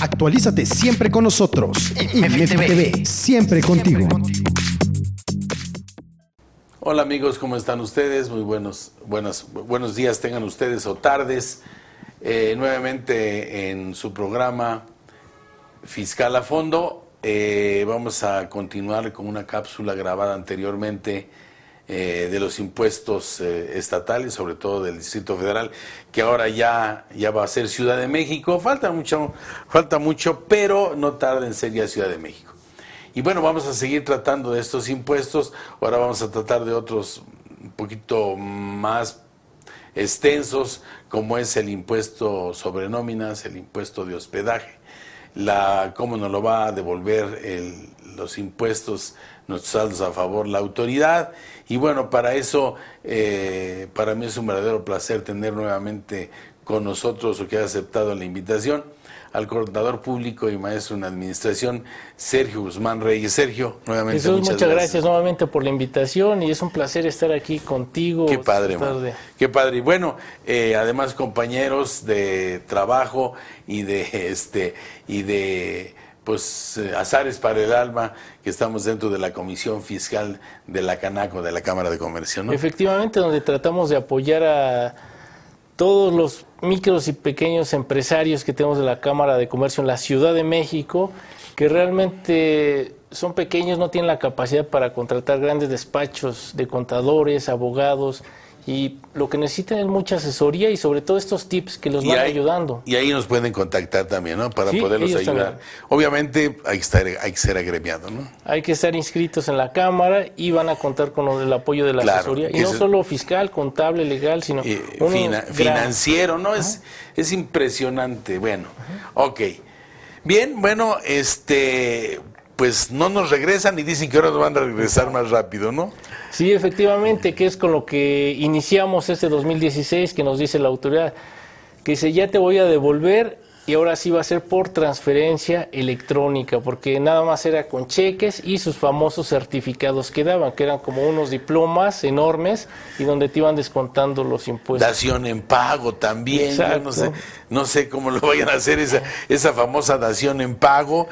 Actualízate siempre con nosotros. TV, siempre contigo. Hola amigos, ¿cómo están ustedes? Muy buenos, buenos, buenos días tengan ustedes o tardes. Eh, nuevamente en su programa Fiscal a Fondo. Eh, vamos a continuar con una cápsula grabada anteriormente eh, de los impuestos estatales, sobre todo del Distrito Federal, que ahora ya, ya va a ser Ciudad de México. Falta mucho, falta mucho, pero no tarda en ser ya Ciudad de México. Y bueno, vamos a seguir tratando de estos impuestos. Ahora vamos a tratar de otros un poquito más extensos, como es el impuesto sobre nóminas, el impuesto de hospedaje, la cómo nos lo va a devolver los impuestos, nuestros saldos a favor la autoridad. Y bueno, para eso, eh, para mí es un verdadero placer tener nuevamente con nosotros o que ha aceptado la invitación al coordinador público y maestro en administración, Sergio Guzmán Reyes. Sergio, nuevamente. Jesús, muchas, gracias. nuevamente por la invitación y es un placer estar aquí contigo. Qué padre, man. qué padre. Y bueno, eh, además compañeros de trabajo y de este y de pues eh, azares para el alma que estamos dentro de la Comisión Fiscal de la Canaco, de la Cámara de Comercio, ¿no? Efectivamente, donde tratamos de apoyar a todos los micros y pequeños empresarios que tenemos de la Cámara de Comercio en la Ciudad de México, que realmente son pequeños, no tienen la capacidad para contratar grandes despachos de contadores, abogados, y lo que necesitan es mucha asesoría y sobre todo estos tips que los van ayudando. Y ahí nos pueden contactar también, ¿no? Para poderlos ayudar. Obviamente hay que, estar, hay que ser agremiado, ¿no? Hay que estar inscritos en la Cámara y van a contar con el apoyo de la asesoría. Y no solo fiscal, contable, legal, sino financiero, ¿no? Es, es impresionante. Bueno, ok. Bien, bueno, este, pues no nos regresan y dicen que ahora nos van a regresar más rápido, ¿no? Sí, efectivamente, que es con lo que iniciamos este 2016, que nos dice la autoridad, que dice, ya te voy a devolver y ahora sí va a ser por transferencia electrónica, porque nada más era con cheques y sus famosos certificados que daban, que eran como unos diplomas enormes y donde te iban descontando los impuestos. Dación en pago también, no sé, no sé cómo lo vayan a hacer esa, esa famosa dación en pago,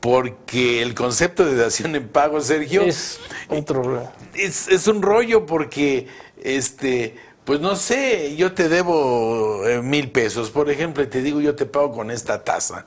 porque el concepto de dación en pago, Sergio, es otro es, es un rollo porque este pues no sé, yo te debo eh, mil pesos, por ejemplo, y te digo yo te pago con esta tasa.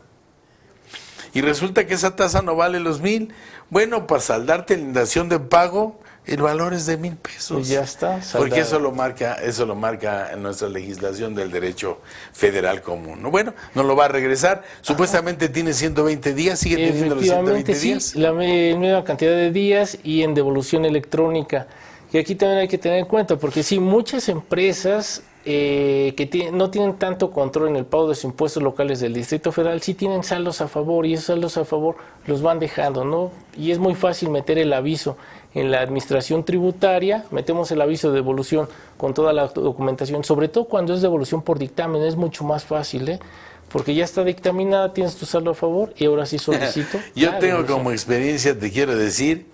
Y resulta que esa tasa no vale los mil. Bueno, para saldarte la dación de pago, el valor es de mil pesos. Y ya está. Porque eso lo marca, eso lo marca en nuestra legislación del derecho federal común. ¿no? Bueno, no lo va a regresar. Supuestamente tiene 120 días, sigue teniendo los 120 sí, días. La misma cantidad de días y en devolución electrónica. Y aquí también hay que tener en cuenta, porque sí, muchas empresas eh, que no tienen tanto control en el pago de sus impuestos locales del Distrito Federal, sí tienen saldos a favor y esos saldos a favor los van dejando, ¿no? Y es muy fácil meter el aviso en la administración tributaria, metemos el aviso de devolución con toda la documentación, sobre todo cuando es devolución por dictamen, es mucho más fácil, ¿eh? Porque ya está dictaminada, tienes tu saldo a favor y ahora sí solicito. Yo tengo como experiencia, te quiero decir,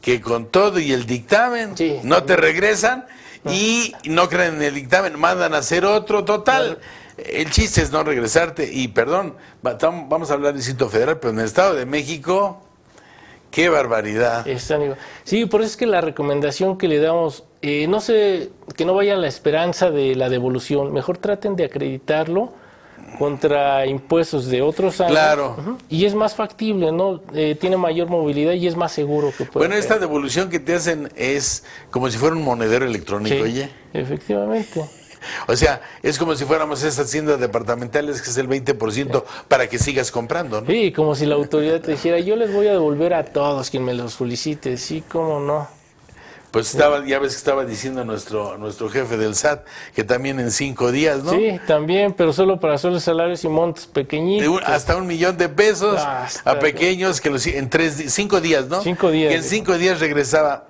que con todo y el dictamen no te regresan y no creen en el dictamen, mandan a hacer otro total. El chiste es no regresarte y perdón, vamos a hablar del Distrito Federal, pero en el Estado de México, qué barbaridad. Sí, por eso es que la recomendación que le damos, eh, no sé, que no vaya a la esperanza de la devolución, mejor traten de acreditarlo contra impuestos de otros años. Claro. Y es más factible, ¿no? Eh, tiene mayor movilidad y es más seguro que puede. Bueno, esta devolución que te hacen es como si fuera un monedero electrónico, oye. Efectivamente. O sea, es como si fuéramos esas tiendas departamentales que es el 20% para que sigas comprando, ¿no? Sí, como si la autoridad te dijera, yo les voy a devolver a todos quien me los solicite, sí, cómo no. Pues estaba, ya ves que estaba diciendo nuestro, nuestro jefe del SAT que también en cinco días, ¿no? Sí, también, pero solo para sueldos salarios y montos pequeñitos. hasta un millón de pesos a pequeños que los, en tres, cinco días, ¿no? Cinco días. Que en cinco días regresaba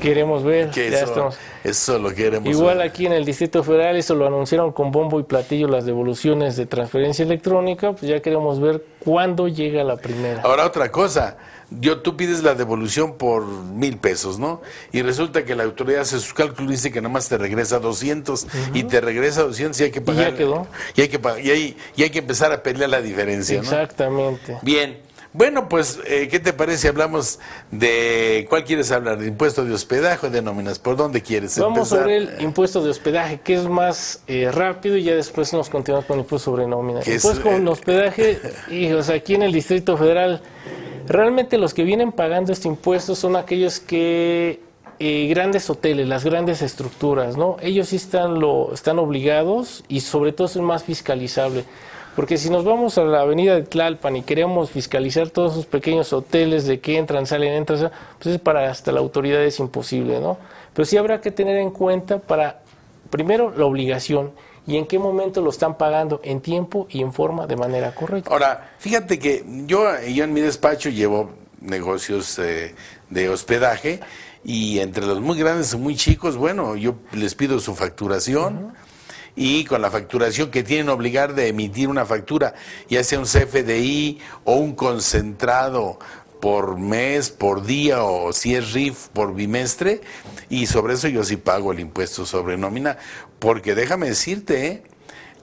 queremos ver. Que ya eso, estamos. eso lo queremos Igual ver. aquí en el Distrito Federal, eso lo anunciaron con bombo y platillo las devoluciones de transferencia electrónica, pues ya queremos ver cuándo llega la primera. Ahora otra cosa, yo, tú pides la devolución por mil pesos, ¿no? Y resulta que la autoridad hace sus cálculos y dice que nada más te regresa 200 y te regresa 200 y hay que pagar. quedó. Y hay que, pagar- y hay, y hay que empezar a pelear la diferencia, ¿no? Exactamente. Bien. Bueno, pues, eh, ¿qué te parece? Hablamos de... ¿Cuál quieres hablar? ¿De impuesto de hospedaje o de nóminas? ¿Por dónde quieres Vamos empezar? sobre el impuesto de hospedaje, que es más eh, rápido y ya después nos continuamos con el impuesto sobre nómina. Que es, con eh, hospedaje, hijos, aquí en el Distrito Federal, realmente los que vienen pagando este impuesto son aquellos que eh, grandes hoteles, las grandes estructuras, ¿no? Ellos sí están, lo, están obligados y sobre todo es más fiscalizable. Porque si nos vamos a la avenida de Tlalpan y queremos fiscalizar todos esos pequeños hoteles de que entran, salen, entran, pues es para hasta la autoridad es imposible, ¿no? Pero sí habrá que tener en cuenta para, primero, la obligación y en qué momento lo están pagando en tiempo y en forma de manera correcta. Ahora, fíjate que yo, yo en mi despacho llevo negocios eh, de hospedaje y entre los muy grandes y muy chicos, bueno, yo les pido su facturación y con la facturación que tienen obligar de emitir una factura, ya sea un CFDI o un concentrado por mes, por día o si es RIF por bimestre y sobre eso yo sí pago el impuesto sobre nómina, porque déjame decirte, ¿eh?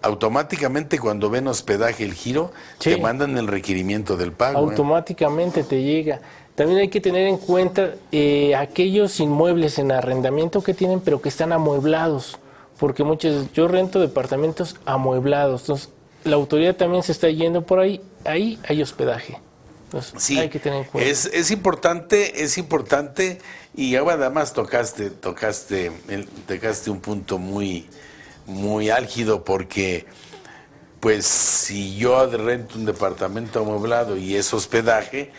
automáticamente cuando ven hospedaje el giro, Sí. te mandan el requerimiento del pago. ¿eh? automáticamente te llega. También hay que tener en cuenta eh, aquellos inmuebles en arrendamiento que tienen, pero que están amueblados, porque muchos, yo rento departamentos amueblados, entonces la autoridad también se está yendo por ahí, ahí hay hospedaje. Entonces, Sí, hay que tener en cuenta. es, es importante, es importante y ahora además tocaste, tocaste, tocaste un punto muy, muy álgido porque pues si yo rento un departamento amueblado y es hospedaje,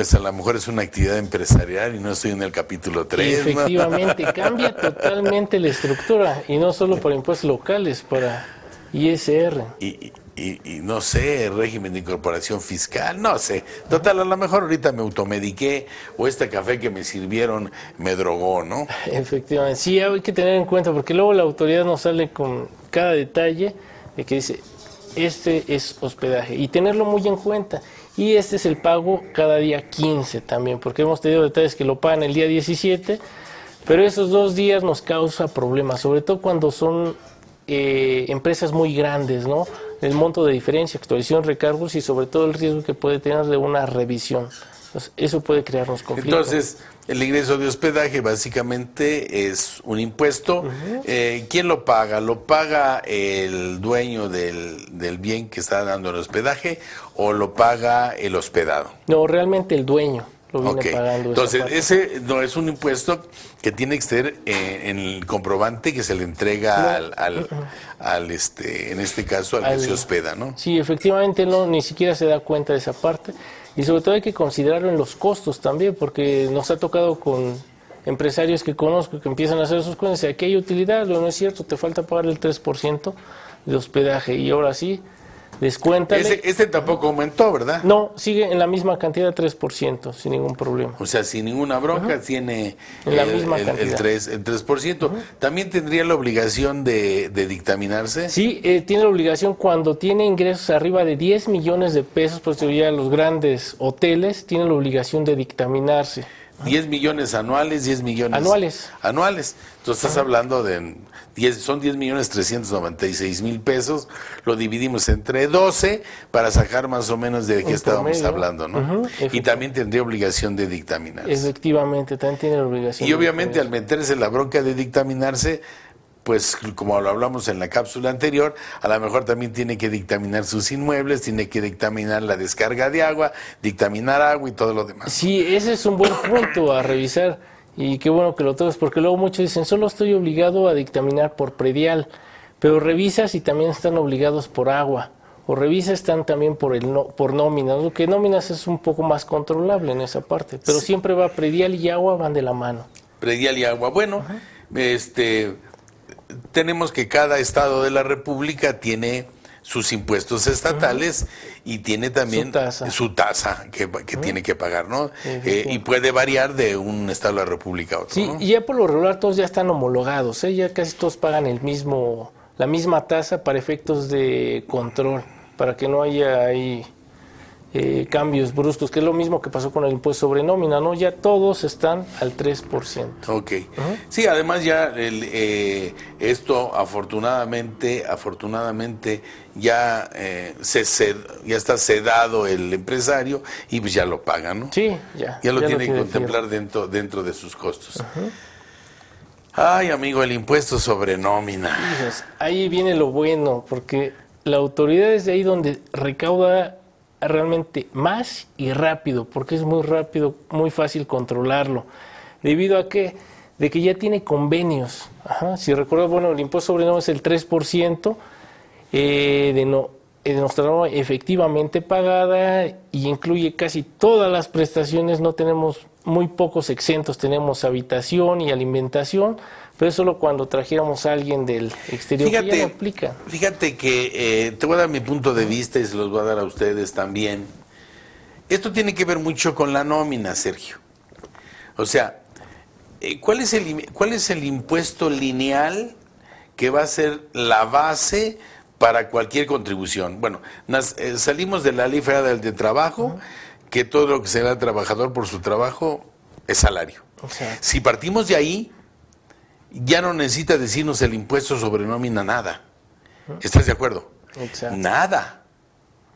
pues a lo mejor es una actividad empresarial y no estoy en el capítulo 3. Efectivamente, cambia totalmente la estructura y no solo para impuestos locales, para ISR. y, y- y no sé, régimen de incorporación fiscal, no sé. Total, a lo mejor ahorita me automediqué o este café que me sirvieron me drogó, ¿no? Efectivamente, sí hay que tener en cuenta porque luego la autoridad nos sale con cada detalle de que dice este es hospedaje y tenerlo muy en cuenta. Y este es el pago cada día 15 también, porque hemos tenido detalles que lo pagan el día 17, pero esos dos días nos causa problemas, sobre todo cuando son eh, empresas muy grandes, ¿no? El monto de diferencia, actualización, recargos y sobre todo el riesgo que puede tener de una revisión. Entonces, eso puede crearnos conflictos. Entonces, el ingreso de hospedaje básicamente es un impuesto. Eh, ¿Quién lo paga? ¿Lo paga el dueño del, del bien que está dando el hospedaje o lo paga el hospedado? No, realmente el dueño lo viene Ok. pagando. Entonces, ese no es un impuesto que tiene que ser eh, en el comprobante que se le entrega al, al, al, este, en este caso, al, que Al- se hospeda, ¿no? Sí, efectivamente no, ni siquiera se da cuenta de esa parte. Y sobre todo hay que considerarlo en los costos también, porque nos ha tocado con empresarios que conozco que empiezan a hacer sus cuentas y aquí hay utilidad, no es cierto, te falta pagar el 3% de hospedaje. Y ahora sí, descuéntale. Ese, este tampoco aumentó, ¿verdad? No, sigue en la misma cantidad, 3%, sin ningún problema. O sea, sin ninguna bronca tiene En la el, misma el- el cantidad. 3, el 3%. También tendría la obligación de, de dictaminarse. Sí, eh, tiene la obligación cuando tiene ingresos arriba de 10 millones de pesos, pues ya los grandes hoteles tienen la obligación de dictaminarse. 10 millones anuales, 10 millones Anuales. Anuales. Entonces estás hablando de 10, son 10 millones 396 mil pesos. Lo dividimos entre 12 para sacar más o menos de qué estábamos promedio. hablando, ¿no? Y también tendría obligación de dictaminarse. Efectivamente, también tiene la obligación. Y de obviamente al meterse la bronca de dictaminarse, pues como lo hablamos en la cápsula anterior, a lo mejor también tiene que dictaminar sus inmuebles, tiene que dictaminar la descarga de agua, dictaminar agua y todo lo demás. Sí, ese es un buen punto a revisar y qué bueno que lo toques, porque luego muchos dicen, solo estoy obligado a dictaminar por predial, pero revisas y también están obligados por agua, o revisas están también por el no, por nóminas, lo que nóminas es un poco más controlable en esa parte, pero siempre va predial y agua van de la mano. Predial y agua. Bueno, este tenemos que cada estado de la República tiene sus impuestos estatales y tiene también Su tasa. que, que tiene que pagar, ¿no? Eh, y puede variar de un estado de la República a otro. Sí, ¿no? y ya por lo regular todos ya están homologados, ¿eh? ya casi todos pagan el mismo, la misma tasa para efectos de control, para que no haya ahí eh, cambios bruscos, que es lo mismo que pasó con el impuesto sobre nómina, ¿no? Ya todos están al 3%. Ok. Sí, además ya el, eh, esto afortunadamente, afortunadamente ya eh, se ya está sedado el empresario y pues ya lo paga, ¿no? Sí, ya. Ya lo tiene que contemplar dentro, dentro de sus costos. Ay, amigo, el impuesto sobre nómina. Dices, Ahí viene lo bueno, porque la autoridad es de ahí donde recauda realmente más y rápido, porque es muy rápido, muy fácil controlarlo. ¿Debido a qué? De que ya tiene convenios. Ajá, Si recuerdas, bueno, el impuesto sobre es el 3% eh, de, no, eh, de nuestra norma efectivamente pagada y incluye casi todas las prestaciones. No tenemos muy pocos exentos, tenemos habitación y alimentación, pero es solo cuando trajéramos a alguien del exterior que ya no Fíjate, aplica. fíjate que eh, te voy a dar mi punto de vista y se los voy a dar a ustedes también. Esto tiene que ver mucho con la nómina, Sergio. O sea, eh, ¿cuál es, el, ¿cuál es el impuesto lineal que va a ser la base para cualquier contribución? Bueno, nas- eh, salimos de la ley federal del de trabajo, que todo lo que se da al trabajador por su trabajo es salario. Si partimos de ahí, ya no necesita decirnos el impuesto sobre nómina nada. ¿Estás de acuerdo? Exacto. Nada.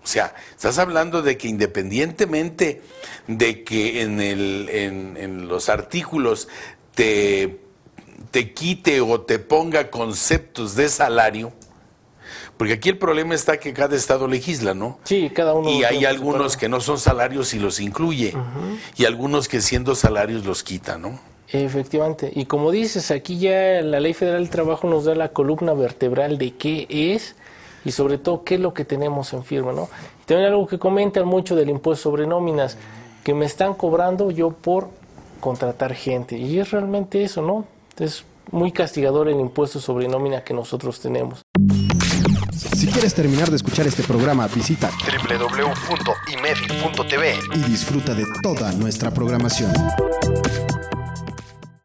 O sea, estás hablando de que independientemente de que en, el, en, en los artículos te, te quite o te ponga conceptos de salario, porque aquí el problema está que cada estado legisla, ¿no? Sí, cada uno. Y hay algunos que no son salarios y los incluye, y algunos que siendo salarios los quita, ¿no? Efectivamente. Y como dices, aquí ya la Ley Federal del Trabajo nos da la columna vertebral de qué es y sobre todo qué es lo que tenemos en firma, ¿no? Y también algo que comentan mucho del impuesto sobre nóminas, que me están cobrando yo por contratar gente. Y es realmente eso, ¿no? Es muy castigador el impuesto sobre nómina que nosotros tenemos. Si quieres terminar de escuchar este programa, visita www.imedi.tv y disfruta de toda nuestra programación.